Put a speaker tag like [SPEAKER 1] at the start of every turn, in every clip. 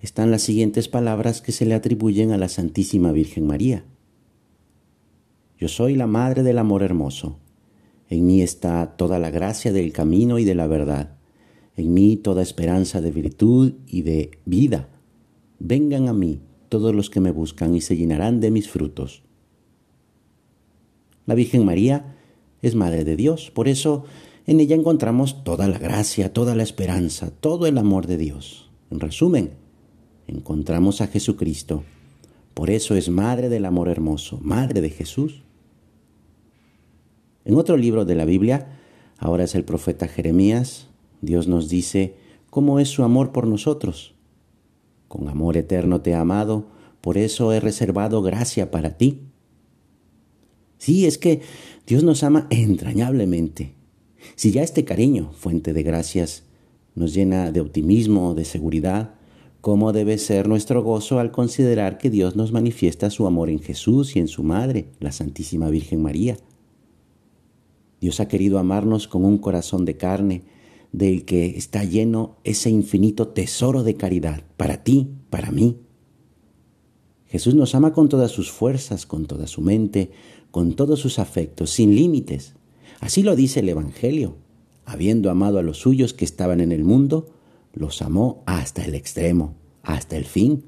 [SPEAKER 1] están las siguientes palabras que se le atribuyen a la Santísima Virgen María. Yo soy la Madre del Amor Hermoso. En mí está toda la gracia del camino y de la verdad. En mí toda esperanza de virtud y de vida. Vengan a mí todos los que me buscan y se llenarán de mis frutos. La Virgen María es Madre de Dios, por eso en ella encontramos toda la gracia, toda la esperanza, todo el amor de Dios. En resumen, encontramos a Jesucristo. Por eso es Madre del Amor Hermoso, Madre de Jesús. En otro libro de la Biblia, ahora es el profeta Jeremías, Dios nos dice cómo es su amor por nosotros. Con amor eterno te he amado, por eso he reservado gracia para ti. Sí, es que Dios nos ama entrañablemente. Si ya este cariño, fuente de gracias, nos llena de optimismo, de seguridad, cómo debe ser nuestro gozo al considerar que Dios nos manifiesta su amor en Jesús y en su Madre, la Santísima Virgen María. Dios ha querido amarnos con un corazón de carne, del que está lleno ese infinito tesoro de caridad, para ti, para mí. Jesús nos ama con todas sus fuerzas, con toda su mente, con todos sus afectos, sin límites. Así lo dice el Evangelio. Habiendo amado a los suyos que estaban en el mundo, los amó hasta el extremo, hasta el fin.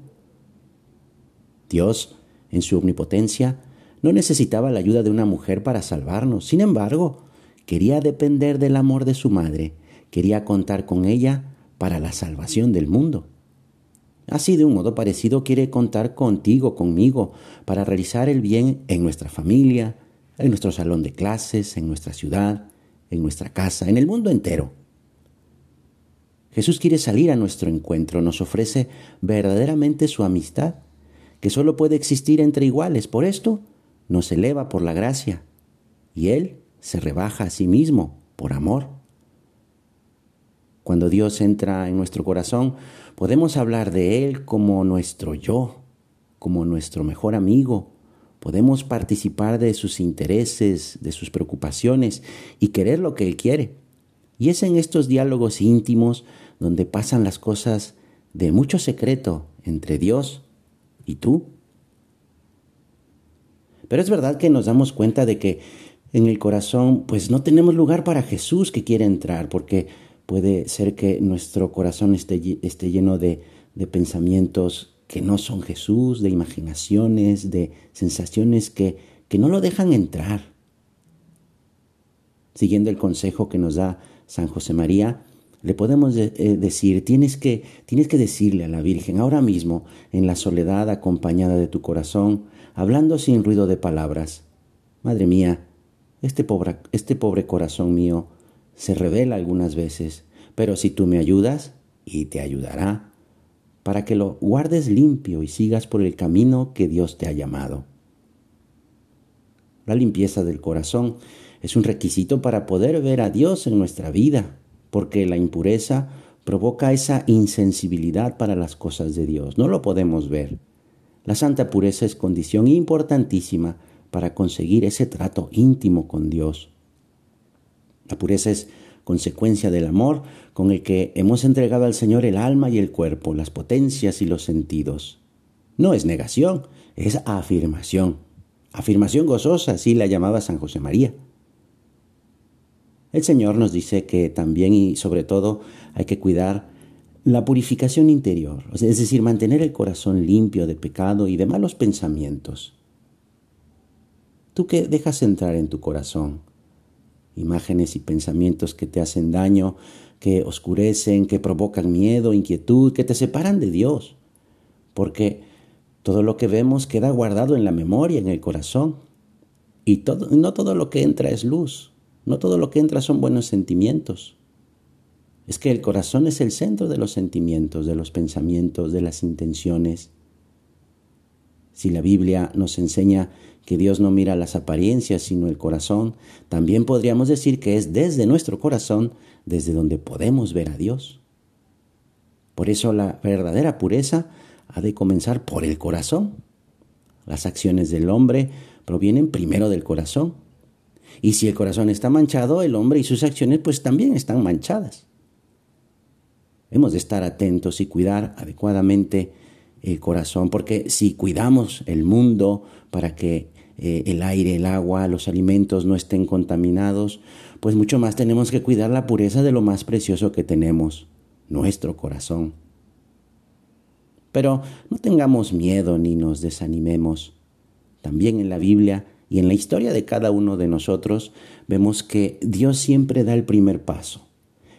[SPEAKER 1] Dios, en su omnipotencia, no necesitaba la ayuda de una mujer para salvarnos. Sin embargo, quería depender del amor de su madre, quería contar con ella para la salvación del mundo. Así de un modo parecido quiere contar contigo, conmigo, para realizar el bien en nuestra familia, en nuestro salón de clases, en nuestra ciudad, en nuestra casa, en el mundo entero. Jesús quiere salir a nuestro encuentro, nos ofrece verdaderamente su amistad, que solo puede existir entre iguales. Por esto nos eleva por la gracia y Él se rebaja a sí mismo por amor. Cuando Dios entra en nuestro corazón, podemos hablar de Él como nuestro yo, como nuestro mejor amigo. Podemos participar de sus intereses, de sus preocupaciones y querer lo que Él quiere. Y es en estos diálogos íntimos donde pasan las cosas de mucho secreto entre Dios y tú. Pero es verdad que nos damos cuenta de que en el corazón pues no tenemos lugar para Jesús que quiere entrar, porque puede ser que nuestro corazón esté, lleno de, de pensamientos que no son Jesús, de imaginaciones, de sensaciones que, que no lo dejan entrar. Siguiendo el consejo que nos da San José María, le podemos eh, decir, tienes que, tienes que decirle a la Virgen ahora mismo, en la soledad acompañada de tu corazón, hablando sin ruido de palabras, Madre mía, este pobre, este pobre corazón mío se revela algunas veces, pero si tú me ayudas, y te ayudará, para que lo guardes limpio y sigas por el camino que Dios te ha llamado. La limpieza del corazón es un requisito para poder ver a Dios en nuestra vida, porque la impureza provoca esa insensibilidad para las cosas de Dios. No lo podemos ver. La santa pureza es condición importantísima para conseguir ese trato íntimo con Dios. La pureza es consecuencia del amor con el que hemos entregado al Señor el alma y el cuerpo, las potencias y los sentidos. No es negación, es afirmación. Afirmación gozosa, así la llamaba San José María. El Señor nos dice que también y sobre todo hay que cuidar la purificación interior, es decir, mantener el corazón limpio de pecado y de malos pensamientos. ¿Tú qué dejas entrar en tu corazón? Imágenes y pensamientos que te hacen daño, que oscurecen, que provocan miedo, inquietud, que te separan de Dios. Porque todo lo que vemos queda guardado en la memoria, en el corazón. Y todo, no todo lo que entra es luz. No todo lo que entra son buenos sentimientos. Es que el corazón es el centro de los sentimientos, de los pensamientos, de las intenciones. Si la Biblia nos enseña que Dios no mira las apariencias sino el corazón, también podríamos decir que es desde nuestro corazón desde donde podemos ver a Dios. Por eso la verdadera pureza ha de comenzar por el corazón. Las acciones del hombre provienen primero del corazón. Y si el corazón está manchado, el hombre y sus acciones pues también están manchadas. Hemos de estar atentos y cuidar adecuadamente el corazón, porque si cuidamos el mundo para que eh, el aire, el agua, los alimentos no estén contaminados, pues mucho más tenemos que cuidar la pureza de lo más precioso que tenemos, nuestro corazón. Pero no tengamos miedo ni nos desanimemos. También en la Biblia y en la historia de cada uno de nosotros vemos que Dios siempre da el primer paso.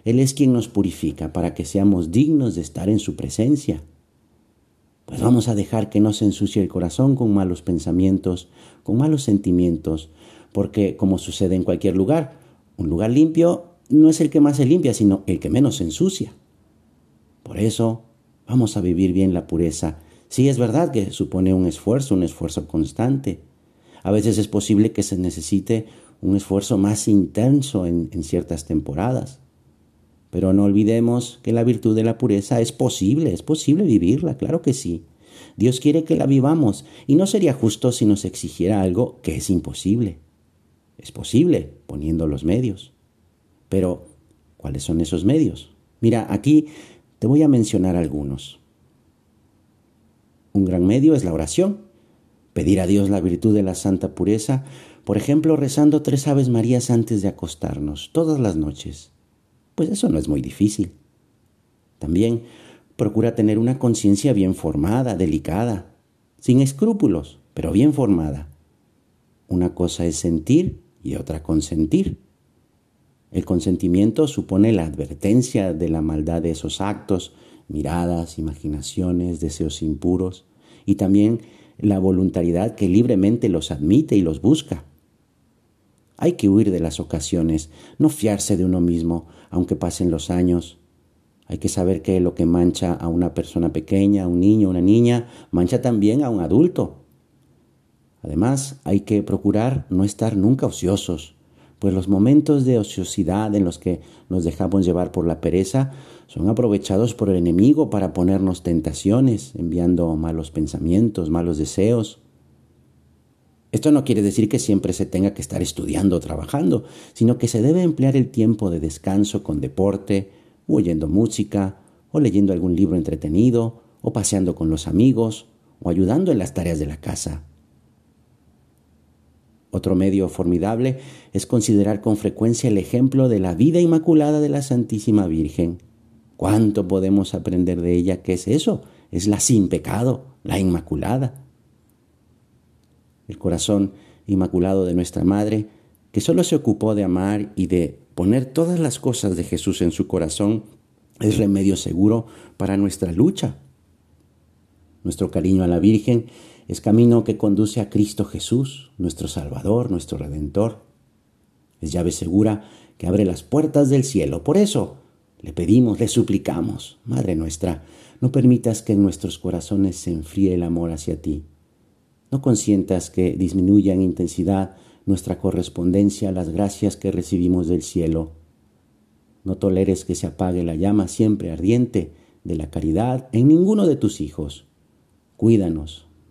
[SPEAKER 1] Él es quien nos purifica para que seamos dignos de estar en su presencia. Pues vamos a dejar que no se ensucie el corazón con malos pensamientos, con malos sentimientos, porque como sucede en cualquier lugar, un lugar limpio no es el que más se limpia, sino el que menos se ensucia. Por eso vamos a vivir bien la pureza. Sí es verdad que supone un esfuerzo, un esfuerzo constante. A veces es posible que se necesite un esfuerzo más intenso en, ciertas temporadas. Pero no olvidemos que la virtud de la pureza es posible, es posible vivirla, claro que sí. Dios quiere que la vivamos y no sería justo si nos exigiera algo que es imposible. Es posible poniendo los medios. Pero, ¿cuáles son esos medios? Mira, aquí te voy a mencionar algunos. Un gran medio es la oración. Pedir a Dios la virtud de la santa pureza, por ejemplo, rezando tres Aves Marías antes de acostarnos, todas las noches. Pues eso no es muy difícil. También procura tener una conciencia bien formada, delicada, sin escrúpulos, pero bien formada. Una cosa es sentir y otra consentir. El consentimiento supone la advertencia de la maldad de esos actos, miradas, imaginaciones, deseos impuros, y también la voluntariedad que libremente los admite y los busca. Hay que huir de las ocasiones, no fiarse de uno mismo, aunque pasen los años. Hay que saber que lo que mancha a una persona pequeña, a un niño, una niña, mancha también a un adulto. Además, hay que procurar no estar nunca ociosos, pues los momentos de ociosidad en los que nos dejamos llevar por la pereza son aprovechados por el enemigo para ponernos tentaciones, enviando malos pensamientos, malos deseos. Esto no quiere decir que siempre se tenga que estar estudiando o trabajando, sino que se debe emplear el tiempo de descanso con deporte, oyendo música, o leyendo algún libro entretenido, o paseando con los amigos, o ayudando en las tareas de la casa. Otro medio formidable es considerar con frecuencia el ejemplo de la vida inmaculada de la Santísima Virgen. ¿Cuánto podemos aprender de ella? ¿Qué es eso? Es la sin pecado, la Inmaculada el corazón inmaculado de nuestra Madre, que solo se ocupó de amar y de poner todas las cosas de Jesús en su corazón, es remedio seguro para nuestra lucha. Nuestro cariño a la Virgen es camino que conduce a Cristo Jesús, nuestro Salvador, nuestro Redentor. Es llave segura que abre las puertas del cielo. Por eso le pedimos, le suplicamos, Madre nuestra, no permitas que en nuestros corazones se enfríe el amor hacia ti. No consientas que disminuya en intensidad nuestra correspondencia a las gracias que recibimos del cielo. No toleres que se apague la llama siempre ardiente de la caridad en ninguno de tus hijos. Cuídanos,